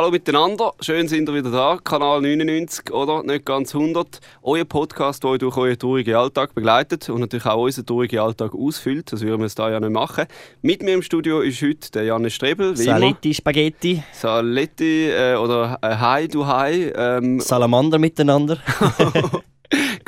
Hallo miteinander, schön sind ihr wieder da. Kanal 99 oder nicht ganz 100. Euer Podcast, der euch durch euren traurigen Alltag begleitet und natürlich auch unseren traurigen Alltag ausfüllt. Das würden wir es da ja nicht machen. Mit mir im Studio ist heute der Janne Strebel. Saletti, Spaghetti. Saletti äh, oder äh, Hi, du Hi. Ähm, Salamander miteinander.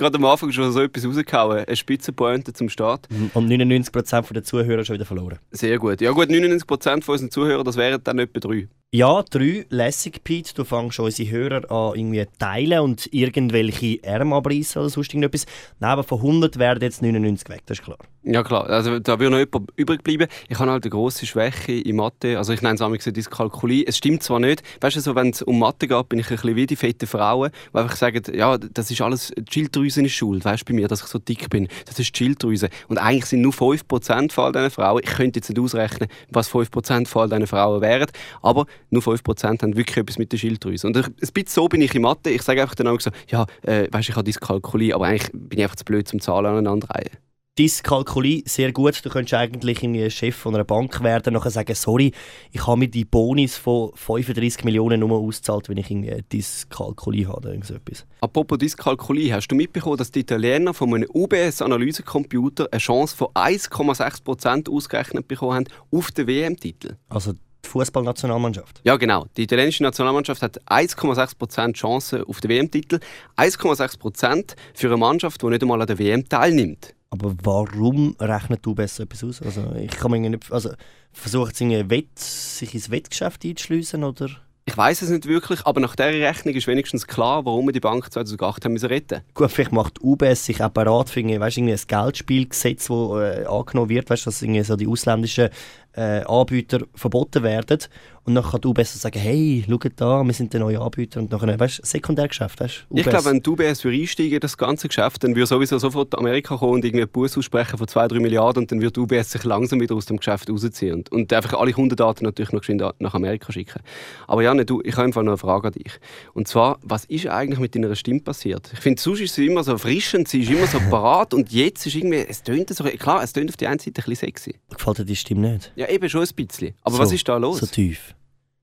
gerade am Anfang schon so etwas rausgehauen. Eine Spitzenpointe zum Start. Und 99% der Zuhörer schon wieder verloren. Sehr gut. Ja gut, 99% von unseren Zuhörern, das wären dann etwa drei. Ja, drei. Lässig, Pete. Du fängst schon unsere Hörer an irgendwie teilen und irgendwelche Ärmel abreißen oder sonst irgendetwas. Nein, aber von 100 werden jetzt 99 weg, das ist klar. Ja klar, also da würde noch jemand übrig bleiben. Ich habe halt eine grosse Schwäche in Mathe. Also ich nenne es einmal Dyskalkulie. Es stimmt zwar nicht. Weißt du, so, wenn es um Mathe geht, bin ich ein bisschen wie die fette Frauen, die einfach sagen, ja, das ist alles, die Schilddrüse ist schuld. Weißt du bei mir, dass ich so dick bin. Das ist die Schilddrüse. Und eigentlich sind nur 5% von all diesen Frauen. Ich könnte jetzt nicht ausrechnen, was 5% von all diesen Frauen wären. Aber nur 5% haben wirklich etwas mit der Schilddrüse. Und ein bisschen so bin ich in Mathe. Ich sage einfach dann auch so, ja, äh, weißt, ich habe Dyskalkulie, aber eigentlich bin ich einfach zu blöd zum Zahlen aneinanderreihen. Dyskalkulie, sehr gut. Du könntest eigentlich irgendwie Chef von einer Bank werden und sagen, sorry, ich habe mir die Bonis von 35 Millionen nur ausgezahlt, wenn ich irgendwie Dyskalkulie habe. Oder so etwas. Apropos Dyskalkulie, hast du mitbekommen, dass die Italiener von einem UBS-Analysecomputer eine Chance von 1,6% ausgerechnet bekommen haben auf den WM-Titel? Also die Fußballnationalmannschaft. Ja, genau. Die italienische Nationalmannschaft hat 1,6% Chance auf den WM-Titel. 1,6% für eine Mannschaft, die nicht einmal an der WM teilnimmt. Aber warum rechnet du besser etwas aus? Also ich kann mir nicht, also versucht sie Wett, sich ins Wettgeschäft einzuschliessen oder? Ich weiß es nicht wirklich, aber nach dieser Rechnung ist wenigstens klar, warum wir die Bank 2008 haben müssen retten Gut, vielleicht macht UBS sich auch bereit für weißt, ein Geldspielgesetz, das äh, angenommen wird, weißt, dass irgendwie so die ausländischen äh, Anbieter verboten werden. Und dann kann du besser sagen, hey, schau da, wir sind der neue Anbieter. Und dann, weißt du, Sekundärgeschäft, weißt Ich glaube, wenn du UBS einsteigen das ganze Geschäft, dann würde sowieso sofort Amerika kommen und irgendwie einen Bus aussprechen von 2-3 Milliarden und dann wird UBS sich langsam wieder aus dem Geschäft rausziehen und, und einfach alle Kundendaten natürlich noch nach Amerika schicken. Aber Janne, du, ich habe einfach noch eine Frage an dich. Und zwar, was ist eigentlich mit deiner Stimme passiert? Ich finde, sonst ist sie immer so erfrischend, sie ist immer so parat und jetzt ist irgendwie, es tönt so, klar, es tönt auf die einen Seite ein bisschen sexy. Gefällt dir die Stimme nicht? Ja, eben schon ein bisschen. Aber so, was ist da los? So tief.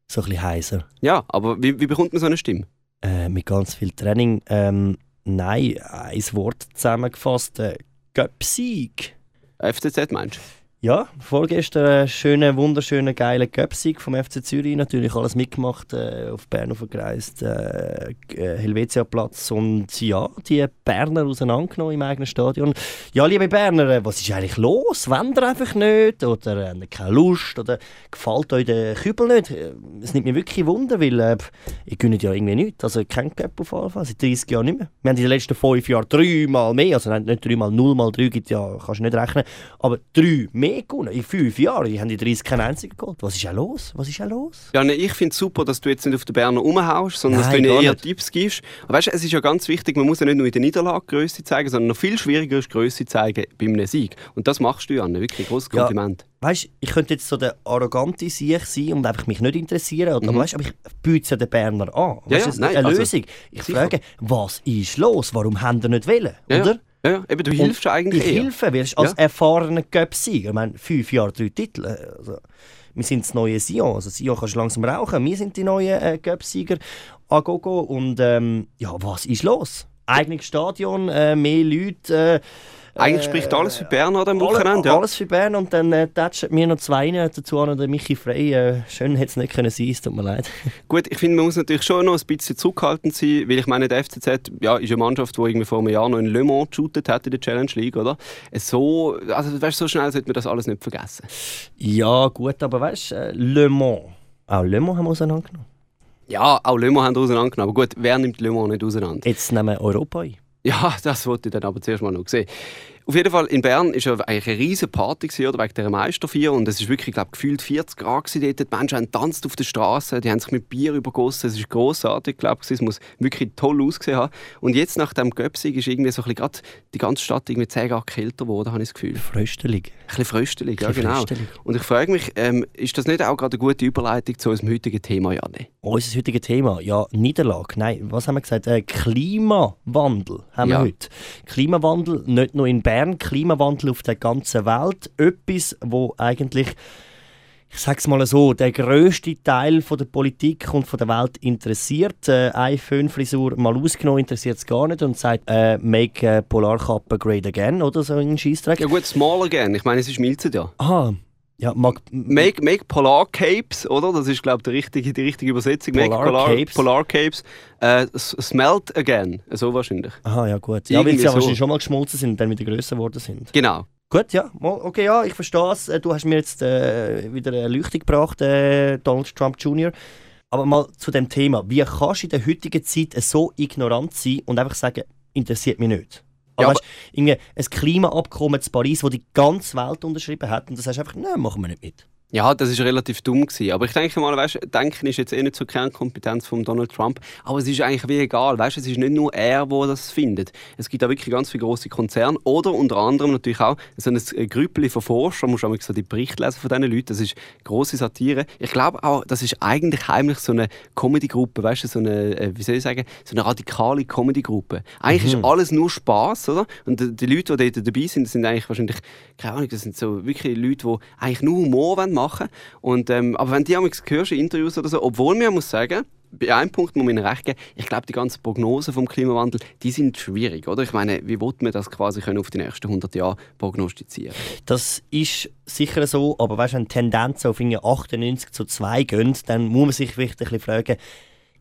So ein bisschen heiser. Ja, aber wie, wie bekommt man so eine Stimme? Äh, mit ganz viel Training. Ähm, nein, ein Wort zusammengefasst. Äh, Göpsieg. FCZ meinst du? Ja, vorgestern einen schönen, wunderschönen, geilen Göpsig vom FC Zürich. Natürlich alles mitgemacht, äh, auf Bern aufgereist, äh, äh, Helvetia-Platz und ja, die Berner auseinandergenommen im eigenen Stadion. Ja, liebe Berner, äh, was ist eigentlich los? Wollt ihr einfach nicht? Oder äh, keine Lust? Oder gefällt euch der Kübel nicht? Äh, es nimmt mich wirklich Wunder, weil äh, ihr gönnt ja irgendwie nichts. Also kein Göpp auf jeden Fall, seit 30 Jahren nicht mehr. Wir haben in den letzten fünf Jahren dreimal mehr, also nicht dreimal, nullmal drei gibt ja, kannst du nicht rechnen, aber drei mehr mehr gewonnen. In fünf Jahren die haben die 30 keinen einzigen geholt. Was ist ja los? Was ist ja los? Ja, nee, ich finde es super, dass du jetzt nicht auf den Berner rumhaust, sondern Nein, dass du ihnen eher nicht. Tipps gibst. Aber weißt, es ist ja ganz wichtig, man muss ja nicht nur in der Niederlage Größe zeigen, sondern noch viel schwieriger ist Größe zeigen bei einem Sieg. Und das machst du, Janne. Wirklich großes Kompliment. Ja, weißt, ich könnte jetzt so der arrogante Sieg sein und einfach mich nicht interessieren. Oder, mhm. weißt, aber ich biete ja den Berner an. Ja, ja, nein, eine also, Lösung. Ich sicher. frage, was ist los? Warum haben die nicht wollen? Ja, oder? Ja, ja, eben, du hilfst und eigentlich Ich eher. helfe, weil als ja. erfahrener Göpsieger, ich meine, fünf Jahre, drei Titel, also, wir sind das neue Sion, also Sion kannst du langsam rauchen, wir sind die neuen äh, Göpsieger, Agogo und ähm, ja, was ist los? Eigenes Stadion, äh, mehr Leute, äh, eigentlich spricht alles für Bern an diesem Wochenende. Ja. Alles für Bern und dann äh, tätschen mir noch zwei dazu an, der Michi Frey. Äh, schön hätte es nicht können sein, es tut mir leid. Gut, ich finde, man muss natürlich schon noch ein bisschen zurückhaltend sein, weil ich meine, der FCZ ja, ist eine Mannschaft, die irgendwie vor einem Jahr noch in Le Mans geshootet hat in der Challenge League, oder? So, also weißt, so schnell sollte man das alles nicht vergessen. Ja, gut, aber weißt du, äh, Le Mans, auch Le Mans haben wir auseinandergenommen. Ja, auch Le Mans haben wir auseinandergenommen. Aber gut, wer nimmt Le Mans nicht auseinander? Jetzt nehmen wir Europa ein. Ja, das wollte ich dann aber zuerst mal noch sehen. Auf jeden Fall, in Bern war ja eigentlich eine riesige Party gewesen, oder, wegen dieser Meisterfeier. Und es war wirklich, glaube gefühlt 40 Grad dort. Die Menschen haben tanzt auf der Straße, die haben sich mit Bier übergossen. Es war grossartig, glaube ich. Es muss wirklich toll ausgesehen haben. Und jetzt, nach dem Göpsig, ist irgendwie so ein bisschen die ganze Stadt irgendwie 10 Grad kälter geworden, habe ich das Gefühl. Fröstelig. Ein bisschen fröstelig, ja genau. Fröstelig. Und ich frage mich, ähm, ist das nicht auch gerade eine gute Überleitung zu unserem heutigen Thema, Janne? Unser heutiges Thema? Ja, Niederlage. Nein, was haben wir gesagt? Äh, Klimawandel haben ja. wir heute. Klimawandel, nicht nur in Bern, Klimawandel auf der ganzen Welt. Etwas, wo eigentlich ich sage es mal so, der grösste Teil von der Politik und von der Welt interessiert. Äh, eine Föhnfrisur mal ausgenommen interessiert es gar nicht und sagt, äh, make äh, Polarkappe great again oder so ein Scheissdreck. Ja gut, small again. Ich meine, es ist milzig ja. Aha. Ja, mag, make, make Polar Capes, oder? Das ist, glaube ich, die richtige Übersetzung. Polar make Polar Capes. Polar Capes. Äh, smelt again. So wahrscheinlich. Aha, ja gut. Ja, weil sie ja so. wahrscheinlich schon mal geschmolzen sind und dann wieder grösser geworden sind. Genau. Gut, ja. Okay, ja, ich verstehe es. Äh, Du hast mir jetzt äh, wieder eine Leuchtung gebracht, äh, Donald Trump Jr. Aber mal zu dem Thema. Wie kannst du in der heutigen Zeit so ignorant sein und einfach sagen, interessiert mich nicht? Ja, Also, weißt, irgendwie ein Klimaabkommen zu Paris, das die ganze Welt unterschrieben hat und das sagst einfach, nein, machen wir nicht mit. Ja, das ist relativ dumm gewesen. Aber ich denke mal, weißt, denken ist jetzt eh nicht zur Kernkompetenz von Donald Trump. Aber es ist eigentlich wie egal. Weißt, es ist nicht nur er, der das findet. Es gibt auch wirklich ganz viele große Konzerne oder unter anderem natürlich auch so ein Grüppel von Forschern. Musst du so die Berichte lesen von diesen Leuten. Das ist große Satire. Ich glaube auch, das ist eigentlich heimlich so eine Comedy-Gruppe, weißt so eine, äh, wie soll ich sagen, so eine radikale Comedy-Gruppe. Eigentlich ist alles nur Spaß, oder? Und die, die Leute, die dort dabei sind, sind eigentlich wahrscheinlich, keine Ahnung, das sind so wirklich Leute, die eigentlich nur Humor wollen machen und, ähm, Aber wenn die einmal hörst in Interviews oder so, obwohl man muss sagen, bei einem Punkt muss man ihnen recht geben, ich glaube, die ganzen Prognosen vom Klimawandel, die sind schwierig, oder? Ich meine, wie will man das quasi können auf die nächsten 100 Jahre prognostizieren? Das ist sicher so, aber weißt, wenn Tendenzen auf irgendwie 98 zu 2 gehen, dann muss man sich vielleicht ein bisschen fragen,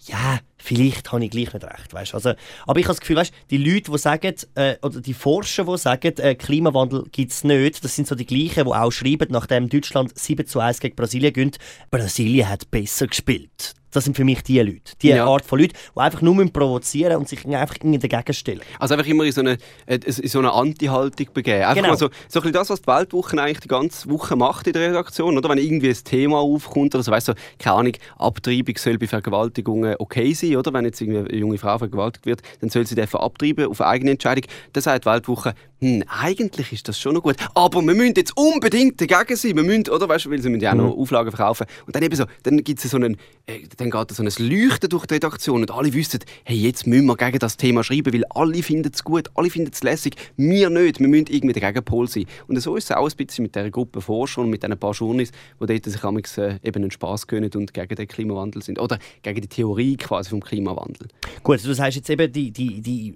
ja, vielleicht habe ich gleich nicht recht. Weißt? Also, aber ich habe das Gefühl, weißt, die Leute, die sagen, äh, oder die Forscher, die sagen, äh, Klimawandel gibt es nicht, das sind so die gleichen, die auch schreiben, nachdem Deutschland 7 zu 1 gegen Brasilien gewinnt, Brasilien hat besser gespielt. Das sind für mich die Leute. Die Ja. Art von Leuten, die einfach nur provozieren und sich einfach dagegen stellen. Also einfach immer in so eine, äh, in so eine Anti-Haltung begeben. Einfach Genau. mal so, so ein bisschen das, was die Weltwoche eigentlich die ganze Woche macht in der Redaktion, oder? Wenn irgendwie ein Thema aufkommt oder so, weißt du, keine Ahnung, Abtreibung soll bei Vergewaltigungen okay sein, oder? Wenn jetzt irgendwie eine junge Frau vergewaltigt wird, dann soll sie dafür abtreiben auf eigene Entscheidung. Dann sagt die Weltwoche, hm, eigentlich ist das schon noch gut, aber wir müssen jetzt unbedingt dagegen sein, wir müssen, oder? Weißt du, weil sie müssen ja auch noch Auflagen verkaufen. Und dann eben so, dann gibt es so einen, äh, dann geht so ein Leuchten durch die Redaktion und alle wissen, hey, jetzt müssen wir gegen das Thema schreiben, weil alle finden es gut, alle finden es lässig, wir nicht, wir müssen irgendwie der Gegenpol sein. Und so ist es auch ein bisschen mit dieser Gruppe Forscher und mit diesen paar Journeys, die dort sich amigs, äh, eben einen Spass gönnen und gegen den Klimawandel sind. Oder gegen die Theorie quasi vom Klimawandel. Gut, du sagst jetzt eben, die, die, die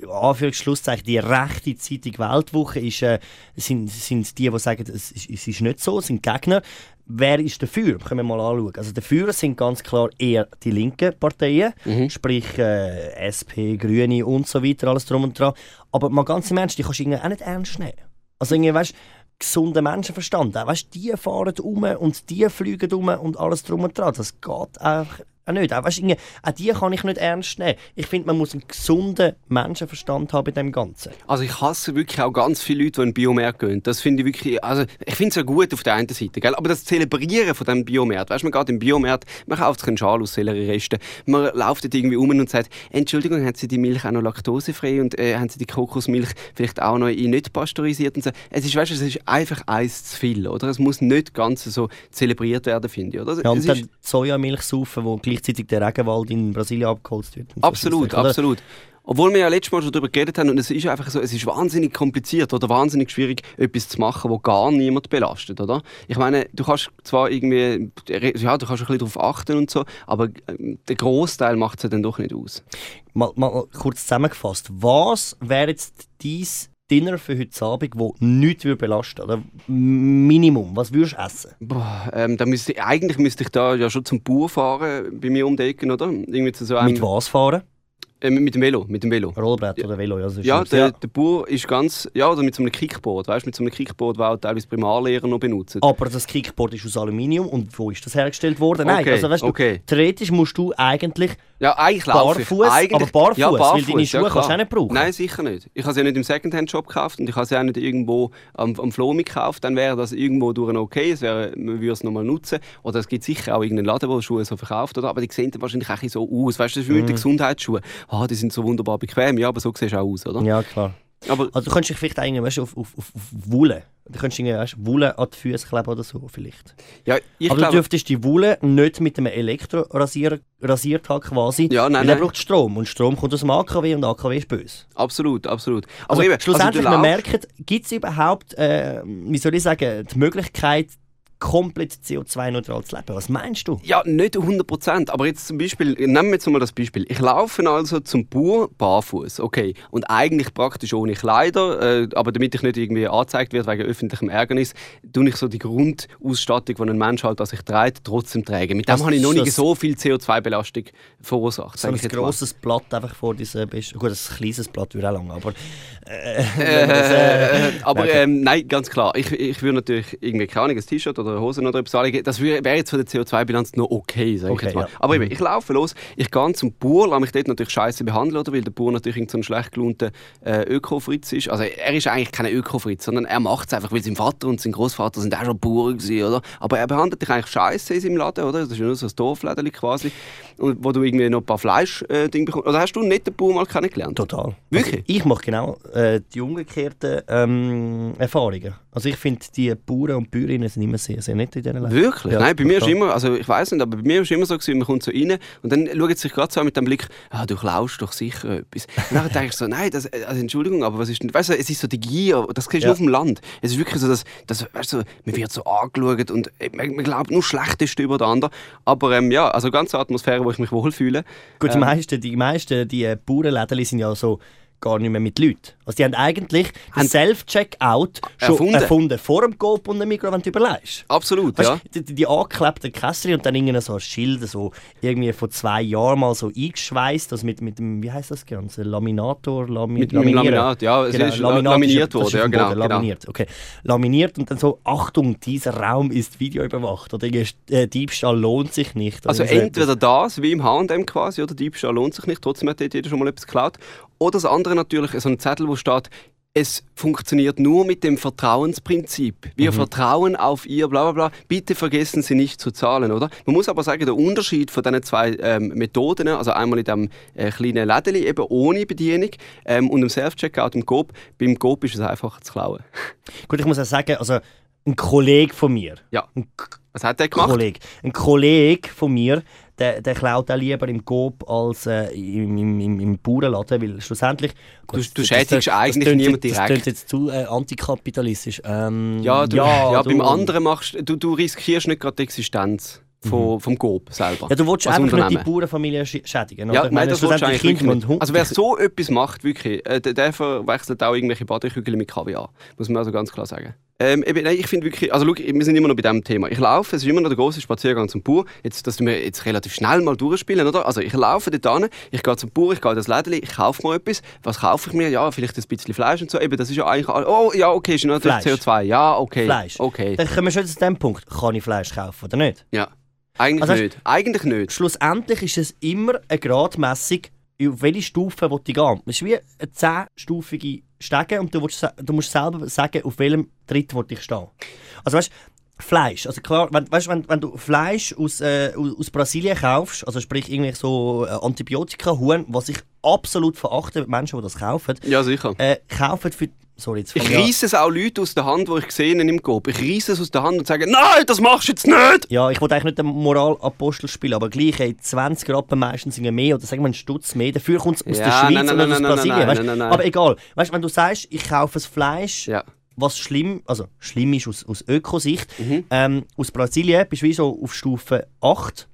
die rechte Zeitung Weltwoche ist, äh, sind, sind die, die sagen, es es ist nicht so, sind Gegner. Wer ist dafür? Können wir mal anschauen. Also dafür sind ganz klar eher die linken Parteien, sprich äh, SP, Grüne und so weiter, alles drum und dran. Aber mal ganz im Ernst, die kannst du irgendwie auch nicht ernst nehmen. Also irgendwie, weißt gesunder Menschenverstand. Auch, weißt, die fahren um und die fliegen um und alles drum und dran. Das geht einfach auch nicht. Auch, weißt, auch die kann ich nicht ernst nehmen. Ich finde, man muss einen gesunden Menschenverstand haben bei dem Ganzen. Also ich hasse wirklich auch ganz viele Leute, die in den Biomarkt gehen. Das finde ich wirklich, also ich finde es ja gut auf der einen Seite, gell? aber das Zelebrieren von diesem Biomarkt, weißt du, man geht im Biomarkt, man kauft sich einen Schal aus Sellerieresten, man läuft dort irgendwie um und sagt, Entschuldigung, haben Sie die Milch auch noch laktosefrei und äh, haben Sie die Kokosmilch vielleicht auch noch in nicht pasteurisiert und so. Es ist, weißt du, es ist einfach eins zu viel, oder? Es muss nicht ganz so zelebriert werden, finde ich, oder? Ja, und dann Sojamilch saufen, wo gleichzeitig der Regenwald in Brasilien abgeholzt wird. Absolut, absolut. Obwohl wir ja letztes Mal schon darüber geredet haben, und es ist einfach so, es ist wahnsinnig kompliziert oder wahnsinnig schwierig, etwas zu machen, wo gar niemand belastet, oder? Ich meine, du kannst zwar irgendwie, ja, du kannst ein bisschen darauf achten und so, aber ähm, der Großteil macht es ja dann doch nicht aus. Mal, mal kurz zusammengefasst. Was wäre jetzt dein Dinner für heute Abend, das nichts würde belasten Oder Minimum, was würdest du essen? Boah, ähm, da müsste, eigentlich müsste ich da ja schon zum Bauer fahren, bei mir um die Ecke, oder? Irgendwie zu so einem, Mit was fahren? Äh, mit, dem Velo, mit dem Velo. Rollbrett oder Velo? Ja, das ist Ja, der, der Bauer ist ganz, ja, oder mit so einem Kickboard, weißt du, mit so einem Kickboard, das auch teilweise Primarlehrer noch benutzen. Aber das Kickboard ist aus Aluminium und wo ist das hergestellt worden? Nein, Okay, also weißt du, okay. theoretisch musst du eigentlich Ja, eigentlich. Barfuß, Eigentlich, aber barfuß, ja, weil barfuß, deine Schuhe ja, kannst du auch nicht brauchen. Nein, sicher nicht. Ich habe sie ja nicht im Secondhand-Shop gekauft und ich habe sie auch nicht irgendwo am, am Flomi gekauft. Dann wäre das irgendwo durch okay, es wäre, man würde es nochmal nutzen. Oder es gibt sicher auch irgendeinen Laden, der Schuhe so verkauft. Oder? Aber die sehen dann wahrscheinlich auch ein so aus. Weißt du, das ist wie mit Mhm. den Gesundheitsschuhen. Ah, die sind so wunderbar bequem. Ja, aber so siehst du auch aus, oder? Ja, klar. Aber Also du könntest dich vielleicht eigentlich weißt, du, auf, auf, auf, Wolle. Du könntest irgendwie weißt, du, Wolle an die Füße kleben oder so vielleicht. ja, ich Aber du glaube... dürftest die Wolle nicht mit einem Elektrorasierer rasiert haben quasi. Ja, nein, weil er nein. braucht Strom und Strom kommt aus dem AKW und AKW ist böse. Absolut, absolut. Also, aber eben, schlussendlich, also man du merkt, gibt es überhaupt, äh, wie soll ich sagen, die Möglichkeit, komplett CO2-neutral zu leben. Was meinst du? Ja, nicht 100 Prozent. Aber jetzt zum Beispiel, nehmen wir jetzt mal das Beispiel. Ich laufe also zum Bauer barfuß, okay. Und eigentlich praktisch ohne Kleider, äh, aber damit ich nicht irgendwie angezeigt werde wegen öffentlichem Ärgernis, tue ich so die Grundausstattung, die ein Mensch halt an sich trägt, trotzdem tragen. Mit dem Was habe ich noch nicht das? so viel CO2-Belastung verursacht. So ein ich jetzt mal. grosses Blatt einfach vor diesem Bist. Gut, ein kleines Blatt würde auch lang, aber. Äh, Äh, aber okay. ähm, nein, ganz klar. Ich, ich würde natürlich irgendwie keine Ahnung, ein T-Shirt oder Hosen oder etwas anlegen. Das wäre wär jetzt von der CO2-Bilanz noch okay, sage Okay, ich jetzt mal. ja. Aber eben, ich laufe los, ich gehe zum Bauer, lasse mich dort natürlich scheiße behandeln, oder? weil der Bauer natürlich so ein schlecht gelaunter äh, Öko-Fritz ist. Also er ist eigentlich kein Öko-Fritz, sondern er macht es einfach, weil sein Vater und sein Großvater sind auch schon Bauern gewesen, oder? Aber er behandelt dich eigentlich scheiße in seinem Laden, oder? Das ist ja nur so ein Dorfläden quasi, wo du irgendwie noch ein paar Fleisch-Dinge bekommst. Oder hast du nicht den Bauer mal kennengelernt? Total. Wirklich? Also ich mache genau äh, die umgekehrten ähm, Erfahrungen. Also ich finde, die Bauern und Bäuerinnen sind immer sehr, sehr nett in diesen Läden. Wirklich? Ja, Nein, bei mir ist immer, also ich weiß nicht, aber bei mir ist immer so gewesen, man kommt so rein und dann schaut sich gerade so an mit dem Blick, ah, du klaust doch sicher etwas. Und dann denke ich so, nein, das, also Entschuldigung, aber was ist denn, weißt du, es ist so die Gier, das kriegst du Ja. auf dem Land. Es ist wirklich so, dass, dass weißt du, man wird so angeschaut und äh, man, man glaubt nur Schlechteste über den anderen. Aber ähm, ja, also ganz eine Atmosphäre, wo ich mich wohlfühle. Gut, die Ähm. meisten, die meisten die äh, Bauernläden sind ja so gar nicht mehr mit Leuten. Also die haben eigentlich das Self-Checkout schon Erfunden. erfunden. vor dem Coop und dem Mikro, wenn du überlegst. Absolut, Weißt, ja. die, die, die angeklebten Kästchen und dann irgendwie so ein Schild, so irgendwie vor zwei Jahren mal so eingeschweißt, also mit, mit dem, wie heißt das Ganze, Laminator, Lami, Mit, dem Laminat, ja, es Genau, ist Laminat laminiert worden, ja, genau. Genau. Laminiert, okay. Laminiert und dann so, Achtung, dieser Raum ist videoüberwacht oder äh, Diebstahl lohnt sich nicht. Also entweder das, wie im H&M quasi, oder Diebstahl lohnt sich nicht, trotzdem hat dort jeder schon mal etwas geklaut. Oder das andere natürlich, so ein Zettel, wo steht, es funktioniert nur mit dem Vertrauensprinzip. Wir vertrauen auf ihr, bla bla bla. Bitte vergessen Sie nicht zu zahlen, oder? Man muss aber sagen, der Unterschied von diesen zwei ähm, Methoden, also einmal in diesem äh, kleinen Lädeli, eben ohne Bedienung, ähm, und im Self-Checkout im Coop, beim Coop ist es einfacher zu klauen. Gut, ich muss auch sagen, also ein Kollege von mir, Ja. Was hat der gemacht? Kollege, ein Kollege von mir, der, der klaut auch lieber im Coop als äh, im, im, im, im Bauernladen, weil schlussendlich... Du- du schädigst eigentlich tönt niemand jetzt- Das direkt. klingt jetzt zu äh, antikapitalistisch. Ähm, Ja, du, ja, du- beim anderen machst du, du riskierst nicht gerade die Existenz von, vom Coop selber. Ja, du willst als einfach nicht die. Bauernfamilie sch- schädigen. Ja, oder? Ich nein, meine, das willst du eigentlich nicht. Also wer so etwas macht, wirklich, äh, der, der verwechselt auch irgendwelche Badekügel mit Kaviar. Muss man also ganz klar sagen. Ähm, eben, nein, ich finde wirklich, also schau, wir sind immer noch bei diesem Thema. Ich laufe, es ist immer noch der große Spaziergang zum Bau. Jetzt, dass wir jetzt relativ schnell mal durchspielen, oder? Also ich laufe dort hin, ich gehe zum Bau, ich gehe in das Lädchen, ich kaufe mir etwas. Was kaufe ich mir? Ja, vielleicht ein bisschen Fleisch und so. Eben, das ist ja eigentlich, oh ja, okay, ist natürlich CO2. Ja, okay. Fleisch. Okay. Dann kommen wir schon zu dem Punkt, kann ich Fleisch kaufen oder nicht? Ja, eigentlich also, nicht. Eigentlich nicht. Schlussendlich ist es immer eine Gradmessung, auf welche Stufe ich gehen will. Es ist wie eine 10-stufige steigen und du, willst, du musst selber sagen, auf welchem Tritt ich stehen. Also weißt Fleisch, also klar, wenn, weißt, wenn, wenn du Fleisch aus, äh, aus Brasilien kaufst, also sprich irgendwie so äh, Antibiotika, Huhn, was ich absolut verachte, Menschen, die das kaufen, ja, sicher. Äh, kaufen für Sorry, Ich reiße es auch Leute aus der Hand, die ich gesehen im Coop. Ich reiße es aus der Hand und sage, nein, das machst du jetzt nicht! Ja, ich wollte eigentlich nicht den Moralapostel spielen, aber gleich, ey, 20 Rappen meistens sind mehr oder sagen wir einen Stutz mehr. Dafür kommt es aus Ja, der Schweiz nein, nein, oder nein, aus Brasilien. weißt? Aber egal, weißt, wenn du sagst, ich kaufe das Fleisch, Ja. was schlimm, also schlimm ist aus, aus Ökosicht, Mhm. ähm, aus Brasilien bist du wie so auf Stufe 8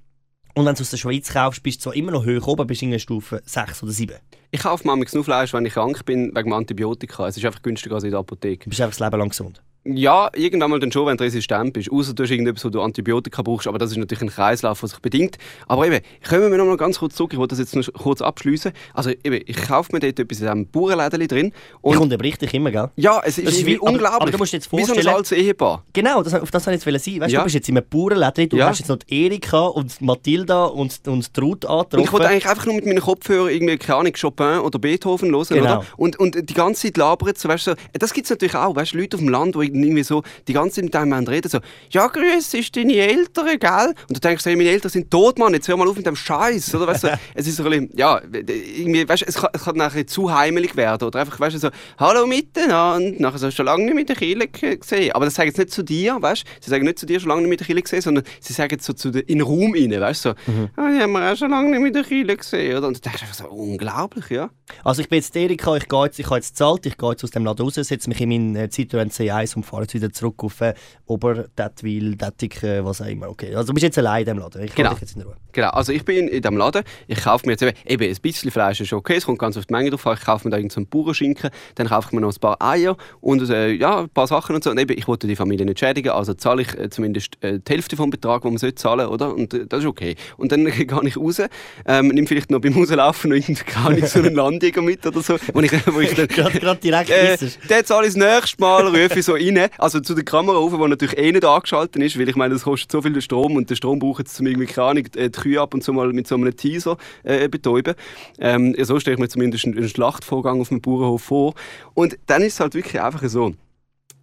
und wenn du aus der Schweiz kaufst, bist du zwar immer noch hoch oben, bist du in Stufe 6 oder 7. Ich kaufe manchmal nur Fleisch, wenn ich krank bin, wegen Antibiotika. Es ist einfach günstiger als in der Apotheke. Du bist einfach das Leben lang gesund. Ja, irgendwann mal dann schon, wenn du resistent bist. Außer du hast irgendetwas, wo du Antibiotika brauchst. Aber das ist natürlich ein Kreislauf, der sich bedingt. Aber eben, kommen wir noch mal ganz kurz zurück. Ich wollte das jetzt noch kurz abschließen. Also eben, ich kaufe mir dort etwas in diesem Bauernläden drin. Ich Und unterbrich dich immer, gell? ja, es ist, Das ist wie- unglaublich. aber du musst jetzt Wie so ein vorstellen- altes Ehepaar. Genau, das, auf das wollte ich jetzt sein. Weißt, Ja. Du bist jetzt in einem Bauernläden, du Ja. hast jetzt noch die Erika und Mathilda und, und die Ruth Und ich angetroffen. wollte eigentlich einfach nur mit meinen Kopfhörern irgendwie, keine Ahnung, Chopin oder Beethoven hören, Genau. oder? Und, und die ganze Zeit labern so, weißt du, so, das gibt es natürlich auch, weißt du, Leute auf dem Land, die irgendwie so die ganze Zeit mit einem reden, so, ja, grüß, ist deine Eltern, gell? Und du denkst, hey, meine Eltern sind tot, Mann, jetzt hör mal auf mit dem Scheiß, oder? Weißt du, es ist so ein bisschen, ja, irgendwie, weißt du, es kann, es kann nachher zu heimelig werden, oder einfach, weißt du, so, hallo miteinander, nachher so, schon lange nicht mit der Kille gesehen. Aber das sagen sie nicht zu dir, weißt du, sie sagen nicht zu dir, schon lange nicht mit der Kille gesehen, sondern sie sagen so zu der, in den Raum rein, weißt du, so, ah, die haben wir auch schon lange nicht mit der Kille gesehen, oder? Und du denkst einfach so, unglaublich, ja. Also ich bin jetzt Erika, ich, gehe jetzt, ich habe jetzt gezahlt, ich gehe jetzt aus dem Laden raus, setze mich in meinen äh, Citroën C1 und fahre jetzt wieder zurück auf äh, Oberdettwil, Dettiken, was auch immer. Okay, also du bist jetzt allein in diesem Laden. Ich Genau. dich jetzt in Ruhe. Genau, also ich bin in diesem Laden, ich kaufe mir jetzt eben, eben ein bisschen Fleisch ist okay, es kommt ganz auf die Menge drauf an, ich kaufe mir da irgendeinen so Bauernschinken, dann kaufe ich mir noch ein paar Eier und äh, ja, ein paar Sachen und so. Und eben, ich wollte die Familie nicht schädigen, also zahle ich äh, zumindest äh, die Hälfte vom Betrag, den man sollte zahlen oder? Und das ist okay. Und dann gehe ich raus, ähm, nehme vielleicht noch beim Rauslaufen noch Ahnung, so einen Landjäger mit oder so, wo ich, wo ich dann Gerade, direkt äh, der zahle ich das nächste Mal, rufe ich so rein. Also zu der Kamera rauf, die natürlich eh nicht angeschaltet ist, weil ich meine, das kostet so viel Strom und den Strom braucht zum irgendwie, keine Ahnung, die Kühe ab und zu mal mit so einem Teaser äh, betäuben. Ähm, so stelle ich mir zumindest einen, Schlachtvorgang auf dem Bauernhof vor. Und dann ist es halt wirklich einfach so.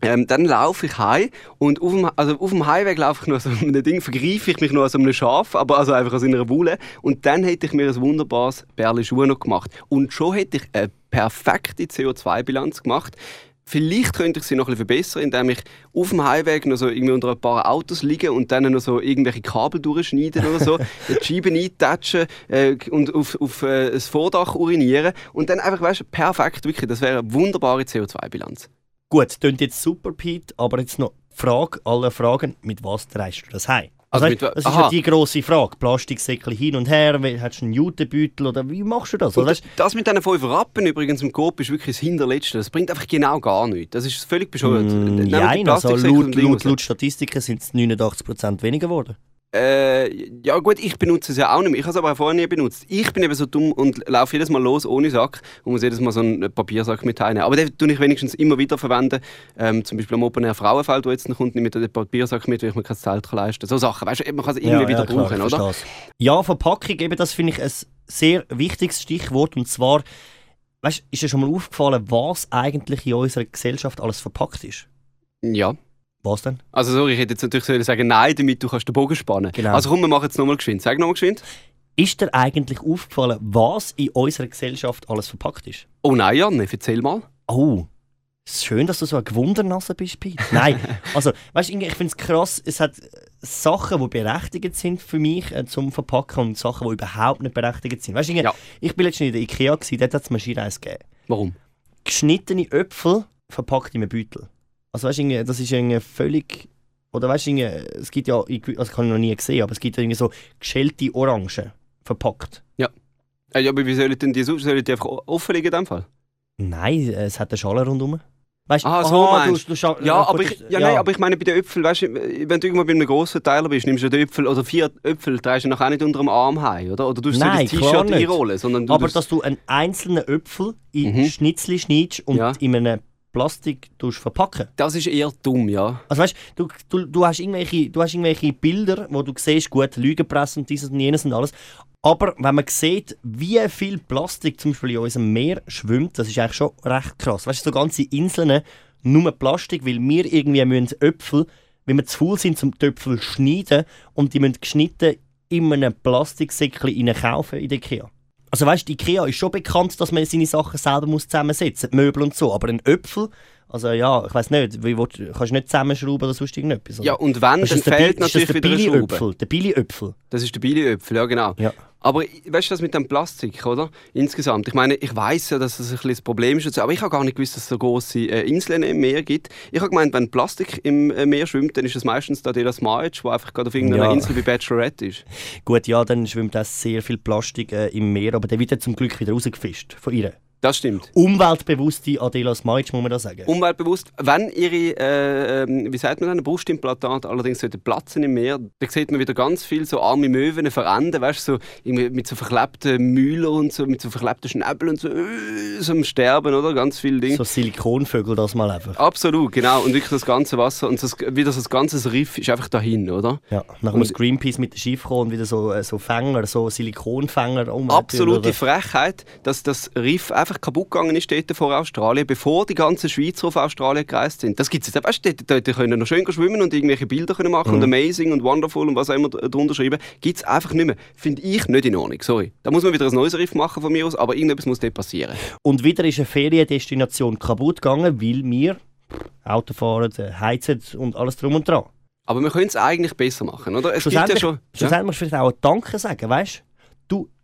Ähm, dann laufe ich heim und auf dem, also auf dem Heimweg laufe ich noch so einem Ding, vergreife ich mich noch an so einem Schaf, aber also einfach aus einer Wolle. Und dann hätte ich mir ein wunderbares Bärli Schuhe noch gemacht. Und schon hätte ich eine perfekte CO2-Bilanz gemacht. Vielleicht könnte ich sie noch ein bisschen verbessern, indem ich auf dem Highweg noch so irgendwie unter ein paar Autos liege und dann noch so irgendwelche Kabel durchschneiden oder so, die Scheiben eintatschen äh, und auf, auf äh, das Vordach urinieren und dann einfach, weißt du, perfekt, wirklich, das wäre eine wunderbare CO2-Bilanz. Gut, klingt jetzt super, Pete, aber jetzt noch Frage aller Fragen, mit was treibst du das heim? Also Also, mit wa- das ist aha. ja die grosse Frage. Plastiksäckchen hin und her, hast du einen Jutenbeutel oder wie machst du das? Oder? das, das mit diesen fünf Rappen übrigens im Coop ist wirklich das Hinterletzte. Das bringt einfach genau gar nichts. Das ist völlig bescheuert. Die Nein, also laut, laut, laut Statistiken sind es 89% weniger geworden. Äh, ja gut, ich benutze es ja auch nicht mehr. Ich habe es aber auch vorher nie benutzt. Ich bin eben so dumm und laufe jedes Mal los ohne Sack und muss jedes Mal so einen Papiersack mit heimnehmen. Aber den tue ich wenigstens immer wieder verwenden. Ähm, zum Beispiel am Open Air Frauenfeld, wo jetzt noch kommt, nehme ich den Papiersack mit, weil ich mir kein Zelt kann leisten kann. So Sachen, weißt du, man kann sie irgendwie wieder klar, brauchen, oder? Ja, Verpackung, eben, das finde ich ein sehr wichtiges Stichwort. Und zwar, weißt, ist dir schon mal aufgefallen, was eigentlich in unserer Gesellschaft alles verpackt ist? Ja. Was denn? Also sorry, ich hätte jetzt natürlich sollen sagen, nein, damit du kannst den Bogen spannen. Genau. Also komm, wir machen jetzt nochmal geschwind. Sag nochmal geschwind. Ist dir eigentlich aufgefallen, was in unserer Gesellschaft alles verpackt ist? Oh nein, Jan, erzähl mal. Oh, schön, dass du so eine Gewundernase bist, Pete. Nein, also, weißt du, ich finde es krass, es hat äh, Sachen, die berechtigt sind für mich äh, zum Verpacken und Sachen, die überhaupt nicht berechtigt sind. Weißt du, Ja. ich bin letztens in der Ikea, gewesen, dort hat es Maschinenreis gegeben. Warum? Geschnittene Äpfel verpackt in einem Beutel. Also weißt du, das ist irgendwie völlig... Oder weißt du, es gibt ja, also ich habe noch nie gesehen, aber es gibt ja irgendwie so geschälte Orangen verpackt. Äh, ja, aber wie sollen denn die so? Sollen die einfach offen liegen in dem Fall? Nein, äh, es hat eine Schale rundherum. Weißt Ah, so aha, meinst du, du scha- Ja, äh, aber ich, ja, nein, aber ich meine bei den Äpfeln, weißt du, wenn du irgendwo bei einem grossen Teiler bist, nimmst du den Äpfel oder vier Äpfel, trägst du noch auch nicht unter dem Arm heim, oder? Oder du so das T-Shirt einrollen, sondern aber dass du einen einzelnen Äpfel in Mhm. Schnitzli schneidest und Ja. in einem Plastik verpacken. das ist eher dumm, ja. Also weißt du, du, du, hast irgendwelche, du hast irgendwelche Bilder, wo du siehst, gut, Lügenpresse und dieses und jenes und alles. Aber wenn man sieht, wie viel Plastik zum Beispiel in unserem Meer schwimmt, das ist eigentlich schon recht krass. Weißt du, so ganze Inseln nur Plastik, weil wir irgendwie müssen Äpfel, wenn wir zu faul sind, zum die Äpfel schneiden und die müssen geschnitten in einem Plastiksäckchen kaufen in der Ikea. Also weißt Ikea ist schon bekannt, dass man seine Sachen selber muss zusammensetzen muss, Möbel und so. Aber ein Äpfel, also ja, ich weiß nicht, wie willst, du- kannst du nicht zusammenschrauben oder sonst irgendetwas? oder? Ja, und wenn, Ist dann das fehlt das natürlich der wieder eine Schraube. Der Billigöpfel. Das ist der Billigöpfel, ja genau. Ja. Aber weißt du, das mit dem Plastik, oder? Insgesamt. Ich meine, ich weiß ja, dass das ein bisschen das Problem ist, aber ich habe gar nicht gewusst, dass es so große äh, Inseln im Meer gibt. Ich habe gemeint, wenn Plastik im äh, Meer schwimmt, dann ist es meistens da der Smarage, wo einfach gerade auf irgendeiner Ja. Insel wie Bachelorette ist. Gut, ja, dann schwimmt auch sehr viel Plastik äh, im Meer, aber der wird ja zum Glück wieder rausgefischt von ihr. Das stimmt. Umweltbewusste Adela Smajic, muss man da sagen. Umweltbewusst. Wenn ihre, äh, ähm, wie sagt man dann, Brustimplantate allerdings sollten platzen im Meer, dann sieht man wieder ganz viel so arme Möwen verenden, weißt du, so mit so verklebten Mühlen und so, mit so verklebten Schnäbel und so, äh, so am Sterben, oder? Ganz viele Dinge. so Silikonvögel, das mal einfach. Absolut, genau. Und wirklich das ganze Wasser und das, wieder so das ganze Riff ist einfach dahin, oder? Ja, nachher muss Greenpeace mit dem Schiff kommen und wieder so, äh, so Fänger, so Silikonfänger um. Absolute Frechheit, dass das Riff einfach kaputt gegangen ist dort vor Australien, bevor die ganzen Schweizer auf Australien gereist sind. Das gibt es jetzt. Weißt du, dort, dort können noch schön schwimmen und irgendwelche Bilder können machen und amazing und wonderful und was auch immer drunter schreiben. Gibt es einfach nicht mehr. Finde ich nicht in Ordnung, sorry. Da muss man wieder ein neues Riff machen von mir aus, aber irgendetwas muss dort passieren. Und wieder ist eine Feriendestination kaputt gegangen, weil wir Auto fahren, äh, heizen und alles drum und dran. Aber wir können es eigentlich besser machen, oder? Es gibt ja Schlussendlich, schon... Ja? schlussendlich musst du vielleicht auch Danke sagen, weißt du?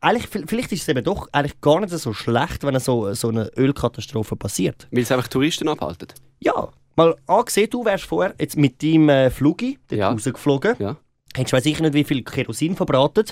Eigentlich, vielleicht ist es eben doch eigentlich gar nicht so schlecht, wenn so, so eine Ölkatastrophe passiert. Weil es einfach Touristen abhalten. Ja, Mal angesehen, du wärst vorher jetzt mit deinem äh, Flugi Ja. rausgeflogen. Ja. Hättest du sicher nicht, wie viel Kerosin verbraten.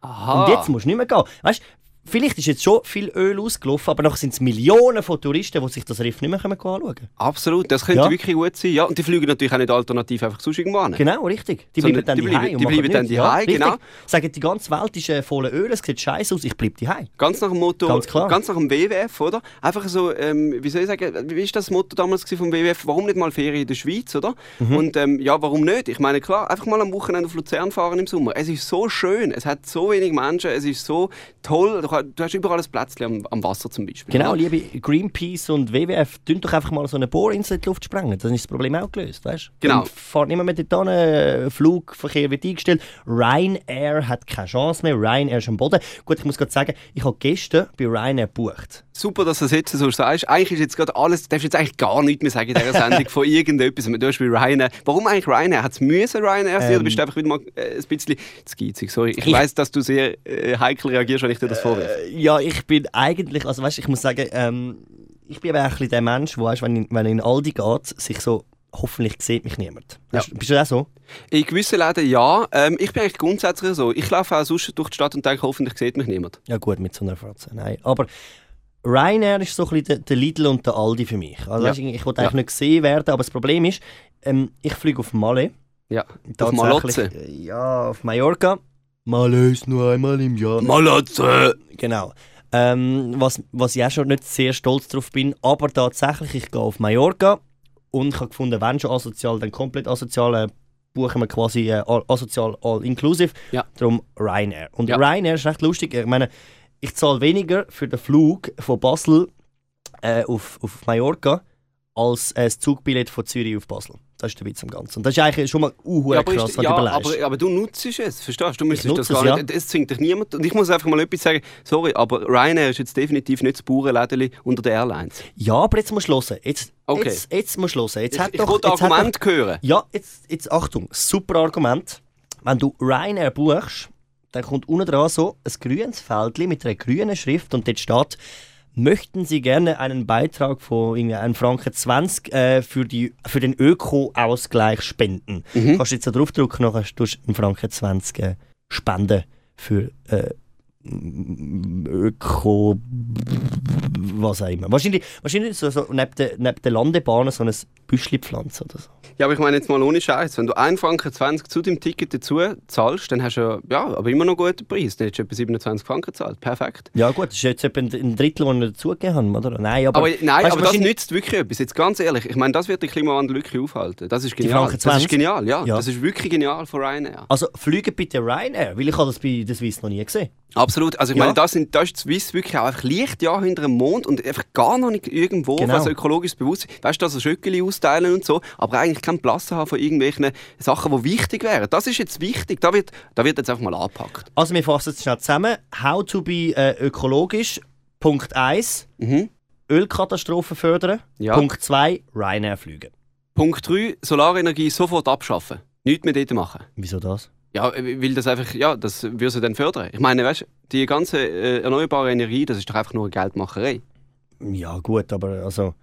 Aha. Und jetzt musst du nicht mehr gehen. Weißt, vielleicht ist jetzt schon viel Öl ausgelaufen, aber noch sind es Millionen von Touristen, die sich das Riff nicht mehr anschauen können. Absolut, das könnte Ja. wirklich gut sein. Ja, und die fliegen natürlich auch nicht alternativ einfach sonst irgendwo hin. Genau, richtig. Die Sondern bleiben dann die bleiben- die bleiben dann daheim, richtig. genau. Sagen, die ganze Welt ist äh, voller Öl, es sieht scheiße aus, ich bleibe daheim. Ganz nach dem Motto, Ganz klar. nach dem WWF, oder? Einfach so, ähm, wie soll ich sagen, wie ist das Motto damals vom WWF? Warum nicht mal Ferien in der Schweiz, oder? Mhm. Und ähm, ja, warum nicht? Ich meine, klar, einfach mal am Wochenende auf Luzern fahren im Sommer. Es ist so schön, es hat so wenig Menschen, es ist so toll. Du, kann- du hast überall ein Plätzchen am, am Wasser zum Beispiel. Genau, liebe Greenpeace und WWF, tun doch einfach mal so eine Bohrinsel in die Luft sprengen. Dann ist das Problem auch gelöst, weißt du? Genau. Dann fahrt nicht mehr mit dort hin, äh, Flugverkehr wird eingestellt. Ryanair hat keine Chance mehr, Ryanair ist am Boden. Gut, ich muss gerade sagen, ich habe gestern bei Ryanair gebucht. Super, dass du das jetzt so sagst. Eigentlich ist jetzt gerade alles, du darfst jetzt eigentlich gar nichts mehr sagen in dieser Sendung von irgendetwas. Du hast wie Ryanair. Warum eigentlich Ryanair? Hat es müssen Ryanair sein Ähm. oder bist du einfach wieder mal äh, ein bisschen zu geizig? Sorry, ich, Ich- weiss, dass du sehr äh, heikel reagierst, wenn ich dir das vorwerfe. Äh, ja, ich bin eigentlich, also weißt, ich muss sagen, ähm, ich bin aber auch ein bisschen der Mensch, wo, weißt, wenn, ich, wenn er in Aldi geht, sich so, hoffentlich sieht mich niemand. Weißt, Bist du auch so? In gewissen Läden ja. Ähm, ich bin eigentlich grundsätzlich so. Ich laufe auch sonst durch die Stadt und denke, hoffentlich sieht mich niemand. Ja gut, mit so einer Fratze, nein. Aber Ryanair ist so ein bisschen der, der Lidl und der Aldi für mich. Also, Ja. weißt, ich wollte eigentlich Ja. nicht gesehen werden, aber das Problem ist, ähm, ich fliege auf Malle. Ja. Auf Malotze. äh, Ja, auf Mallorca. Malle ist nur einmal im Jahr. Malotze! Genau. Ähm, was, was ich auch schon nicht sehr stolz drauf bin, aber tatsächlich, ich gehe auf Mallorca und ich habe gefunden, wenn schon asozial, dann komplett asozial, äh, buchen wir quasi äh, all- asozial all-inclusive. Ja. Darum Ryanair. Und Ja. Ryanair ist recht lustig. Ich meine, ich zahle weniger für den Flug von Basel äh, auf, auf Mallorca als äh, das Zugbillett von Zürich auf Basel. Das ist der Witz am Ganzen. Und das ist eigentlich schon mal uh, Ja, aber, krass, ist, wenn ja, du überlegst. aber, aber du nutzt es, verstehst du? Du müsstest das gar es, ja. nicht. Es zwingt dich niemand. Und ich muss einfach mal etwas sagen. Sorry, aber Ryanair ist jetzt definitiv nicht das Bauernlädeli unter den Airlines. Ja, aber jetzt musst du hören. Jetzt, Okay. jetzt, jetzt musst du hören. Jetzt Ich, hat ich doch, jetzt hat doch- Argument hören. Ja, jetzt, jetzt Achtung, super Argument. Wenn du Ryanair buchst, dann kommt unten dran so ein grünes Feldchen mit einer grünen Schrift und dort steht, möchten Sie gerne einen Beitrag von irgendwie 1 Franken 20 äh, für, die, für den Öko-Ausgleich spenden. Mhm. Kannst du jetzt da draufdrücken, nachher tust du 1 Franken 20 äh, spenden für äh, Öko... was auch immer. Wahrscheinlich, wahrscheinlich so, so neben, der, neben der Landebahn so ein Büschli pflanzen oder so. Ja, aber ich meine jetzt mal ohne Scheiß. Wenn du 1 Franken 20 zu dem Ticket dazu zahlst, dann hast du ja, aber immer noch einen guten Preis. Dann hättest du etwa 27 Franken gezahlt. Perfekt. Ja gut, das ist jetzt etwa ein Drittel, das wir dazugegeben haben, oder? Nein, aber, Aber, nein, weißt, aber das nützt wirklich etwas. Jetzt ganz ehrlich, ich meine, das wird den Klimawandel wirklich aufhalten. Das ist genial. Das 20? ist genial, ja. Ja. Das ist wirklich genial von Ryanair. Also fliegen bitte Ryanair, weil ich habe das bei der Swiss noch nie gesehen. Absolut. Also ich Ja. meine, da sind da ist die Swiss wirklich auch einfach Lichtjahr hinter dem Mond und einfach gar noch nicht irgendwo Genau. was ökologisches Bewusstsein. Weißt du, dass sie Schöckeli austeilen und so, aber eigentlich keinen Platz haben von irgendwelchen Sachen, die wichtig wären. Das ist jetzt wichtig. Da wird, da wird jetzt einfach mal angepackt. Also wir fassen es schnell zusammen. How to be äh, ökologisch. Punkt 1. Mhm. Ölkatastrophen fördern. Ja. Punkt 2. Ryanair fliegen. Punkt 3, Solarenergie sofort abschaffen. Nichts mehr dort machen. Wieso das? Ja, weil das einfach, ja, das würde sie dann fördern. Ich meine, weißt du, die ganze äh, erneuerbare Energie, das ist doch einfach nur eine Geldmacherei. Ja gut, aber also...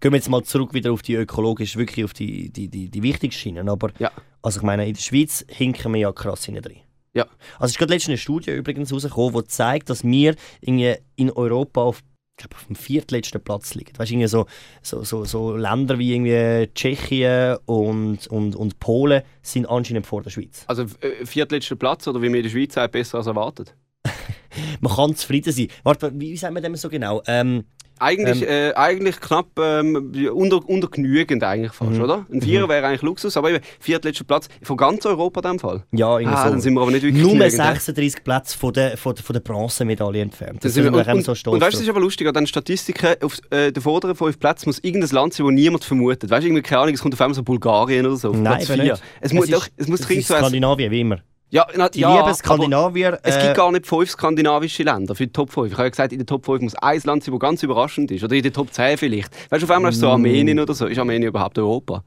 Gehen wir jetzt mal zurück wieder auf die ökologisch, wirklich auf die, die, die, die wichtigsten Schienen. Aber Ja. also ich meine, in der Schweiz hinken wir ja krass hinein drin. Ja. Also es ist gerade letztens eine Studie übrigens rausgekommen, die zeigt, dass wir in Europa auf, ich glaube, auf dem viertletzten Platz liegen. Weißt du, irgendwie so, so, so, so Länder wie irgendwie Tschechien und, und, und Polen sind anscheinend vor der Schweiz. Also äh, viertletzter Platz oder wie wir in der Schweiz sagen, besser als erwartet. Man kann zufrieden sein. Warte, wie, wie sagen wir das so genau? Ähm, Eigentlich, äh, eigentlich knapp ähm, unter, untergenügend eigentlich fast, Mhm. oder? Ein Vierer wäre eigentlich Luxus, aber eben viertletzter Platz von ganz Europa in dem Fall. ja, irgendwie Ah, so. dann sind wir aber nicht wirklich Nur genügend, hä? 36 Plätze von der, von der, von der Bronzemedaille entfernt. Dann Das sind wir, und, so stolz und weißt du, es ist aber lustig, an den Statistiken auf äh, den vorderen fünf Plätzen muss irgendein Land sein, wo niemand vermutet. Weißt du, irgendwie, keine Ahnung, es kommt auf einmal so Bulgarien oder so. Nein, Platz vier. nicht. Es muss ist- doch, es muss es ist so ein- Skandinavien, wie immer. Ja, na, Die ja, lieben Skandinavier. Es äh, gibt gar nicht fünf skandinavische Länder für die Top 5. Ich habe ja gesagt, in der Top 5 muss ein Land sein, das ganz überraschend ist. Oder in der Top 10 vielleicht. Weißt du, auf einmal ist so Mm. Armenien oder so. Ist Armenien überhaupt Europa?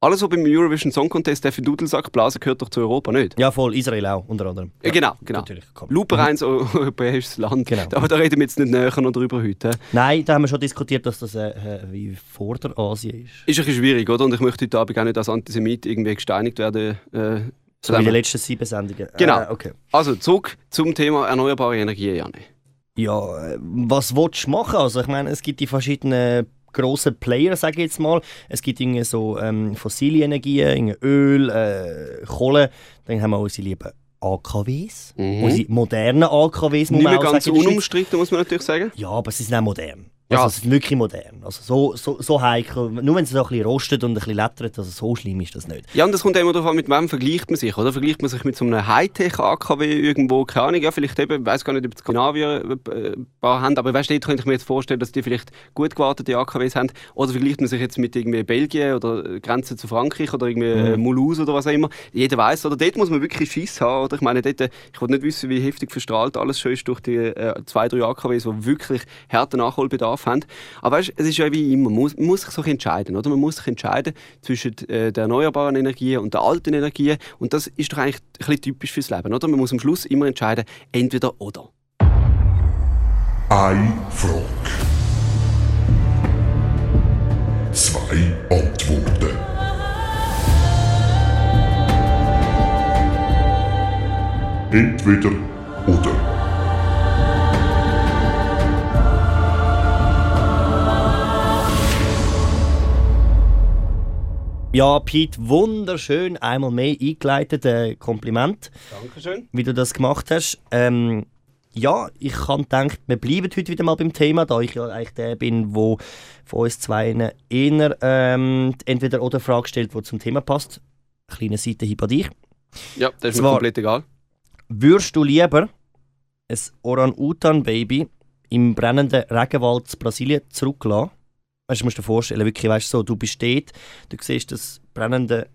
Alles, was beim Eurovision Song Contest der für Dudelsack blasen, gehört doch zu Europa nicht. Ja, voll, Israel auch, unter anderem. Ja, genau, genau. Natürlich. Luper eins europäisches Land. Genau. Aber da reden wir jetzt nicht näher noch drüber heute. Nein, da haben wir schon diskutiert, dass das äh, äh, wie Vorderasien ist. Ist ein bisschen schwierig, oder? Und ich möchte heute Abend auch nicht als Antisemit irgendwie gesteinigt werden. Äh, So wie den letzten sieben Sendungen. Genau. Äh, okay. also zurück zum Thema erneuerbare Energie, Janne. Ja, äh, was willst du machen? Also ich meine, es gibt die verschiedenen grossen Player, sage ich jetzt mal. Es gibt irgendwie so ähm, fossile Energien, Öl, äh, Kohle. Dann haben wir unsere lieben AKWs. Mhm. Unsere modernen AKWs, Nicht mehr auch ganz unumstritten, muss man natürlich sagen. Ja, aber sie sind auch modern. Ja. Also, sie sind wirklich modern. Also so, so, so heikel. Nur wenn sie so ein bisschen rostet und ein bisschen lettert, also so schlimm ist das nicht. Ja, und das kommt immer darauf an, mit wem vergleicht man sich, oder? Vergleicht man sich mit so einem Hightech-AKW irgendwo, keine Ahnung, ja, vielleicht eben, ich weiß gar nicht, ob die Skandinavier äh, ein paar haben, aber weißt du, dort könnte ich mir jetzt vorstellen, dass die vielleicht gut gewartete AKWs haben. Oder vergleicht man sich jetzt mit irgendwie Belgien oder äh, Grenze zu Frankreich oder irgendwie äh, Mulhouse oder was auch immer. Jeder weiß, oder? Dort muss man wirklich Schiss haben, oder? Ich meine, dort, äh, ich wollte nicht wissen, wie heftig verstrahlt alles schon ist durch die äh, zwei, drei AKWs, die wirklich harten Nachholbedarf haben. Aber weißt, es ist ja wie immer, man muss, man muss sich so entscheiden, oder? Man muss sich entscheiden zwischen äh, der erneuerbaren Energie und der alten Energie und das ist doch eigentlich ein bisschen typisch fürs Leben, oder? Man muss am Schluss immer entscheiden, entweder oder. Eine Frage. Zwei Antworten. Entweder oder. Ja, Pete, wunderschön, einmal mehr eingeleitet. Äh, Kompliment, Dankeschön. wie du das gemacht hast. Ähm, ja, ich habe gedacht, wir bleiben heute wieder mal beim Thema, da ich ja eigentlich der bin, wo von uns zwei eher ähm, entweder oder Frage stellt, die zum Thema passt. Kleine Seitenhieb an dich. Ja, das ist mir Zwar- komplett egal. Würdest du lieber ein Orang-Utan-Baby im brennenden Regenwald in Brasilien zurücklassen? Weißt, du musst dir vorstellen, wirklich, weißt, so, du bist dort, du siehst das brennende,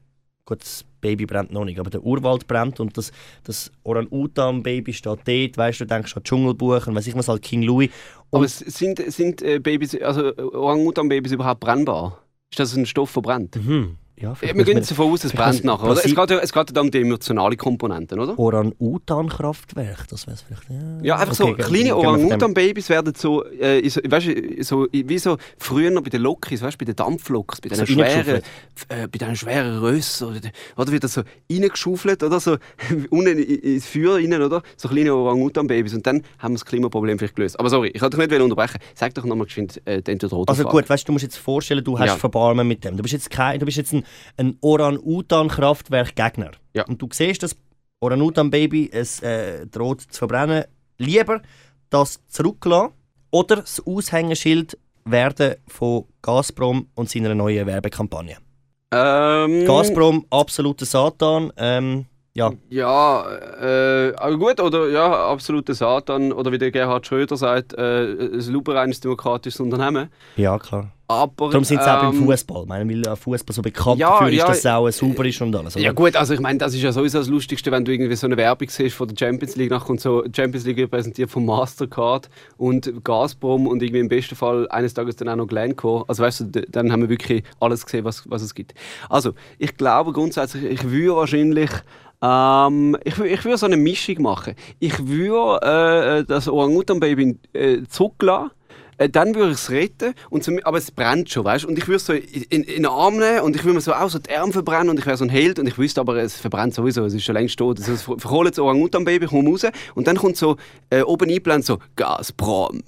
gut, das Baby brennt noch nicht, aber der Urwald brennt und das, das Orang-Utan-Baby steht dort, weißt du, denkst an Dschungelbuch und weiss ich was, halt King Louis. Aber Und- es sind, sind äh, Babys, also Orang-Utan-Babys überhaupt brennbar? Ist das ein Stoff, der brennt? Mhm. Ja, wir gehen jetzt davon aus, es brennt nachher, oder? Es geht, ja, es geht ja um die emotionale Komponente, oder? Orang-Utan-Kraftwerk, das wäre vielleicht. Ja, Ja, einfach Okay, so, gehen- kleine Orang-Utan-Babys werden so, äh, so, weißt, du, so, wie so früher noch bei den Lokis, weißt, bei den Dampfloks, bei diesen So schweren, äh, bei diesen schweren Rössen, oder, oder wird das so reingeschaufelt, oder so, unten in- ins Feuer rein, oder? So kleine Orang-Utan-Babys und dann haben wir das Klimaproblem vielleicht gelöst. Aber sorry, ich wollte dich nicht unterbrechen. Sag doch nochmal geschwind äh, den oder Also gut, weißt du, du musst jetzt vorstellen, du hast Ja. Verbarmen mit dem. Du bist jetzt, kein, du bist jetzt ein, ein Orang-Utan-Kraftwerk-Gegner. Ja. Und du siehst, das Orang-Utan-Baby es äh, droht zu verbrennen. Lieber das zurücklassen oder das Aushängeschild werden von Gazprom und seiner neuen Werbekampagne. ähm, Gazprom, absoluter Satan. Ähm, ja, Ja, äh, aber gut, oder ja, absoluter Satan, oder wie der Gerhard Schröder sagt, äh, ein lupereines demokratisches Unternehmen. ja, klar. Aber, Darum sind sie auch beim ähm, Fußball. Ich meine, weil ja Fußball so bekannt ja, dafür ist, ja, dass es auch sauber ist und alles. Ja oder? gut, also ich meine, das ist ja sowieso das Lustigste, wenn du irgendwie so eine Werbung siehst von der Champions League, nachher kommt so Champions League präsentiert von Mastercard und Gazprom und irgendwie im besten Fall eines Tages dann auch noch Glencore. Also weißt du, dann haben wir wirklich alles gesehen, was, was es gibt. Also, ich glaube grundsätzlich, ich würde wahrscheinlich ähm, ich, ich würde so eine Mischung machen. Ich würde äh, das Orang-Utan-Baby äh, zurücklassen äh, dann würde ich es retten, und so, aber es brennt schon, weißt Und ich würde es so in, in, in den Arm nehmen und ich würde mir so auch so die Arme verbrennen und ich wäre so ein Held und ich wüsste aber, es verbrennt sowieso, es ist schon längst tot. Also, es verkohlt das Orang-Utan-Baby, komm raus und dann kommt so äh, oben eingeblendet so Gazprom.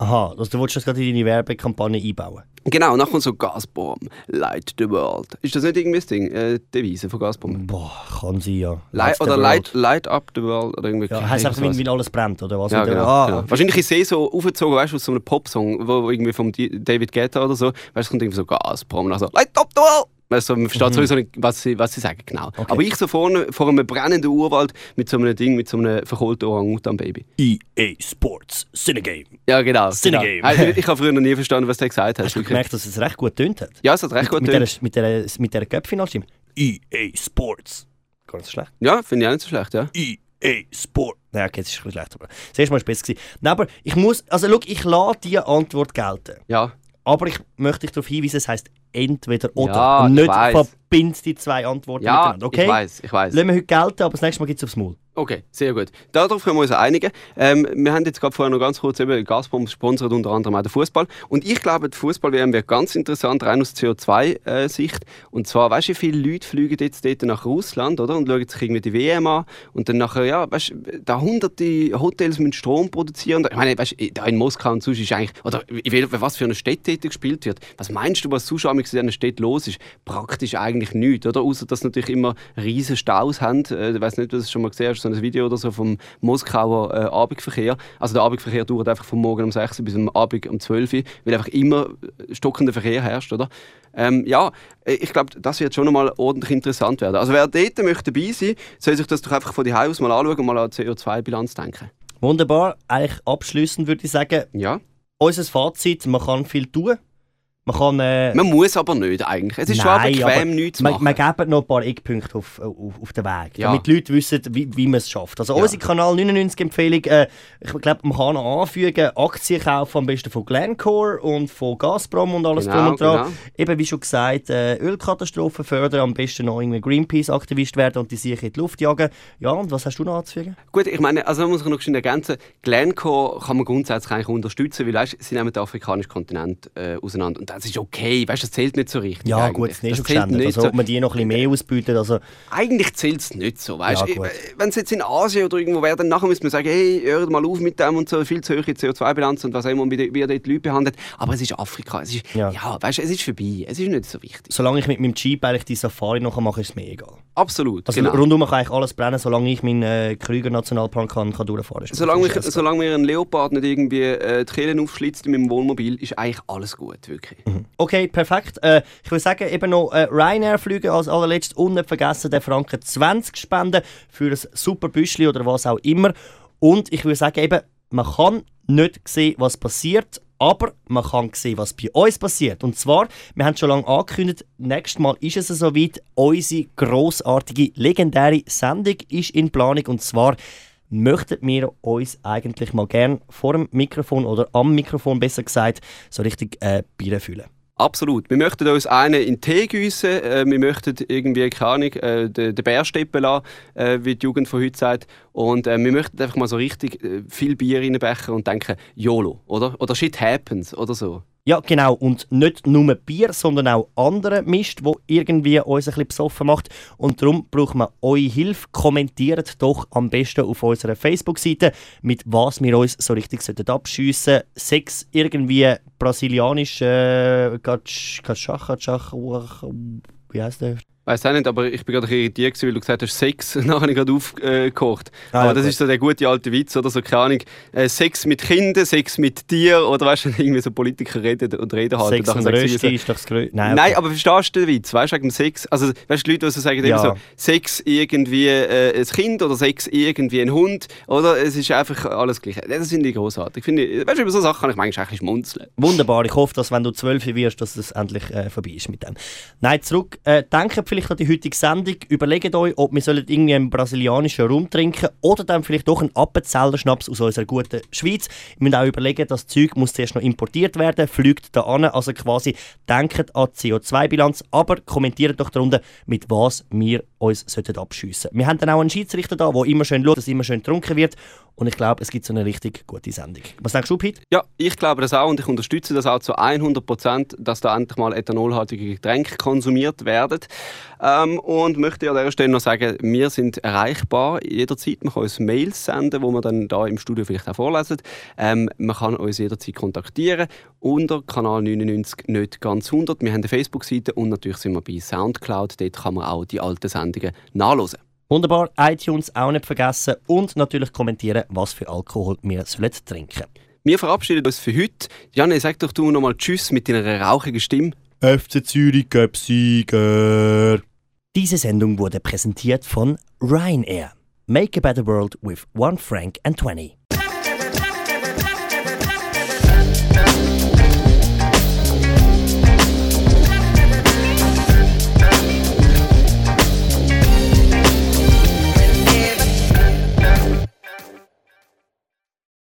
Aha, also du willst das gerade in deine Werbekampagne einbauen. Genau, kommt so Gazprom, light the world. Ist das nicht irgendwie das Ding, äh, die Devise von Gazprom? Boah, kann sie ja. Light, oder light, light up the world oder irgendwie. Ja, heisst einfach, wenn, alles brennt, oder was? Ja, genau. ah, genau. Wahrscheinlich ist sie so aufgezogen, weißt du, aus so einem Popsong, wo, wo irgendwie vom Di- David Guetta oder so, weißt du, es kommt irgendwie so Gazprom, und dann so Light up the world! Du, man versteht sowieso nicht, was sie, was sie sagen, genau. Okay. Aber ich so vorne, vor einem brennenden Urwald mit so einem Ding, mit so einem verkohlten Orang-Utan-Baby. EA Sports Cinegame. Ja, genau. Cinegame. genau. Also, ich habe früher noch nie verstanden, was der gesagt hat. Hast du gemerkt, dass es recht gut tönt hat? Ja, es hat recht gut mit, mit, der, mit der, mit der Cup-Finalstimme. EA Sports. Gar nicht so schlecht. Ja, finde ich auch nicht so schlecht, ja. EA Sport. Nein, okay, jetzt ist es schlecht. Aber das erste Mal war es besser. Nein, aber ich muss, also schau, ich lasse diese Antwort gelten. Ja, Aber ich möchte dich darauf hinweisen, es heisst entweder oder. Ja, nicht verbindet die zwei Antworten Ja, miteinander. Okay? ich weiß, ich weiß. Lassen wir heute gelten, aber das nächste Mal gibt es aufs Maul. Okay, sehr gut. Darauf können wir uns einigen. Ähm, wir haben jetzt gerade vorher noch ganz kurz eben Gazprom sponsert unter anderem auch den Fußball. Und ich glaube, die Fußball-WM wird ganz interessant, rein aus CO2-Sicht. Und zwar, weißt du, wie viele Leute fliegen jetzt dort nach Russland, oder? Und schauen sich irgendwie die WM an. Und dann nachher, ja, weißt du, da hunderte Hotels mit Strom produzieren. Ich meine, weißt du, da in Moskau und sonst ist eigentlich, oder was für eine Stadt dort gespielt wird. Was meinst du, was sonst in dieser Stadt los ist? Praktisch eigentlich nichts, oder? Außer, dass natürlich immer riesen Staus haben. Äh, ich weiß nicht, ob du schon mal gesehen hast, ein Video oder so vom Moskauer äh, Abendverkehr. Also der Abendverkehr dauert einfach vom Morgen um 6 Uhr bis am Abend um 12 Uhr, weil einfach immer äh, stockender Verkehr herrscht, oder? Ähm, ja, äh, ich glaube, das wird schon einmal ordentlich interessant werden. Also wer dort möchte dabei sein, soll sich das doch einfach von die aus mal anschauen und mal an die CO2-Bilanz denken. Wunderbar. Eigentlich abschließend würde ich sagen, Ja. unser Fazit, man kann viel tun. Man kann... Äh, Man muss aber nicht eigentlich. Es ist schon Nein, bequem, aber nichts zu man, machen. man geben noch ein paar Eckpunkte auf, auf, auf den Weg, Ja. damit die Leute wissen, wie, wie man es schafft. Also Ja. unsere Kanal 99 Empfehlung, äh, ich glaube, man kann anfügen, Aktien kaufen am besten von Glencore und von Gazprom und alles Genau, drum und dran. genau. Eben wie schon gesagt, äh, Ölkatastrophen fördern, am besten noch irgendwie Greenpeace-Aktivist werden und die sich in die Luft jagen. Ja, und was hast du noch anzufügen? Gut, ich meine, also man muss noch schnell ergänzen, Glencore kann man grundsätzlich eigentlich unterstützen, weil weißt, sie nehmen den afrikanischen Kontinent äh, auseinander und das ist okay, weißt, das zählt nicht so richtig. Ja, eigentlich. gut, das ist nicht schon zählt nicht Also, so. ob man die noch ein bisschen mehr ausbietet, also Eigentlich zählt es nicht so, weißt Ja, gut. Wenn es jetzt in Asien oder irgendwo wäre, dann nachher müsste man sagen, hey, hört mal auf mit dem und so, viel zu hohe CO2-Bilanz und was auch immer, wie, die- wie dort die Leute behandelt. Aber es ist Afrika, es ist, Ja. ja, weißt, es ist vorbei, es ist nicht so wichtig. solange ich mit meinem Jeep eigentlich die Safari noch mache, ist es mir egal. Absolut, Also genau. rundum kann eigentlich alles brennen, solange ich meinen äh, Krüger Nationalpark kann, kann durchfahren kann. Solange, ich, solange mir ein Leopard nicht irgendwie äh, die Kehlen aufschlitzt in meinem Wohnmobil, ist eigentlich alles gut, wirklich. Okay, perfekt. Äh, ich würde sagen, eben noch äh, Ryanair-Flüge als allerletztes und nicht vergessen, den Franken 20 spenden für ein super Büschli oder was auch immer. Und ich würde sagen, eben, man kann nicht sehen, was passiert, aber man kann sehen, was bei uns passiert. Und zwar, wir haben schon lange angekündigt, nächstes Mal ist es soweit, unsere grossartige, legendäre Sendung ist in Planung und zwar möchten wir uns eigentlich mal gern vor dem Mikrofon oder am Mikrofon besser gesagt so richtig äh, Bier fühlen. Absolut. Wir möchten uns einen in Tee gießen. Äh, wir möchten irgendwie, keine Ahnung, äh, den, den Bär steppen lassen, äh, wie die Jugend von heute sagt. Und äh, wir möchten einfach mal so richtig äh, viel Bier reinbechen und denken, YOLO, oder? Oder Shit happens, oder so. Ja, genau. Und nicht nur Bier, sondern auch andere Mist, wo irgendwie uns ein bisschen besoffen macht. Und darum brauchen wir eure Hilfe. Kommentiert doch am besten auf unserer Facebook-Seite, mit was wir uns so richtig sollten abschiessen Sex irgendwie brasilianisch, äh, Gatschach, wie heißt der? Weiß auch nicht, aber ich bin gerade irritiert, gewesen, weil du gesagt hast, Sex, nachher habe ich gerade aufgekocht. Ah, aber ja, das ist so der gute alte Witz, oder so, keine Ahnung, äh, Sex mit Kindern, Sex mit Tier, oder weißt du, irgendwie so Politiker reden und reden halten. Sex und Rösti ist doch das Größte. Nein, Nein, okay. aber verstehst du den Witz? Weißt du, wegen Sex? Also, weißt du, die Leute, die so sagen, Ja. so, Sex irgendwie äh, ein Kind oder Sex irgendwie ein Hund, oder? Es ist einfach alles gleich. Das finde ich großartig. Ich, weißt du, über so Sachen kann ich manchmal eigentlich schmunzeln. Wunderbar, ich hoffe, dass wenn du 12 wirst, dass es endlich äh, vorbei ist mit dem. Nein, zurück. Äh, denkt vielleicht an die heutige Sendung. Überlegt euch, ob wir sollen irgendwie einen brasilianischen Rum trinken oder dann vielleicht doch einen Appenzeller Schnaps aus unserer guten Schweiz. Ihr müsst auch überlegen, das Zeug muss zuerst noch importiert werden, fliegt da an. Also quasi denkt an die CO2-Bilanz, aber kommentiert doch darunter, mit was wir uns sollten abschiessen Wir haben dann auch einen Schiedsrichter da, der immer schön schaut, dass immer schön getrunken wird. Und ich glaube, es gibt so eine richtig gute Sendung. Was denkst du, Pete? Ja, ich glaube das auch und ich unterstütze das auch zu 100 Prozent, dass da endlich mal ethanolhaltige Getränke konsumiert werden. Ähm, und möchte an dieser Stelle noch sagen, wir sind erreichbar jederzeit. Man kann uns Mails senden, wo wir dann da im Studio vielleicht auch vorlesen. Ähm, man kann uns jederzeit kontaktieren unter Kanal 99 nicht ganz 100. Wir haben eine Facebook-Seite und natürlich sind wir bei Soundcloud. Dort kann man auch die alten Sendungen nachlesen. Wunderbar, iTunes auch nicht vergessen und natürlich kommentieren, was für Alkohol wir sollen trinken Wir verabschieden uns für heute. Janne, sag doch du nochmal Tschüss mit deiner rauchigen Stimme. FC Zürich Cup Sieger. Diese Sendung wurde präsentiert von Ryanair. Make a better world with one franc and 20.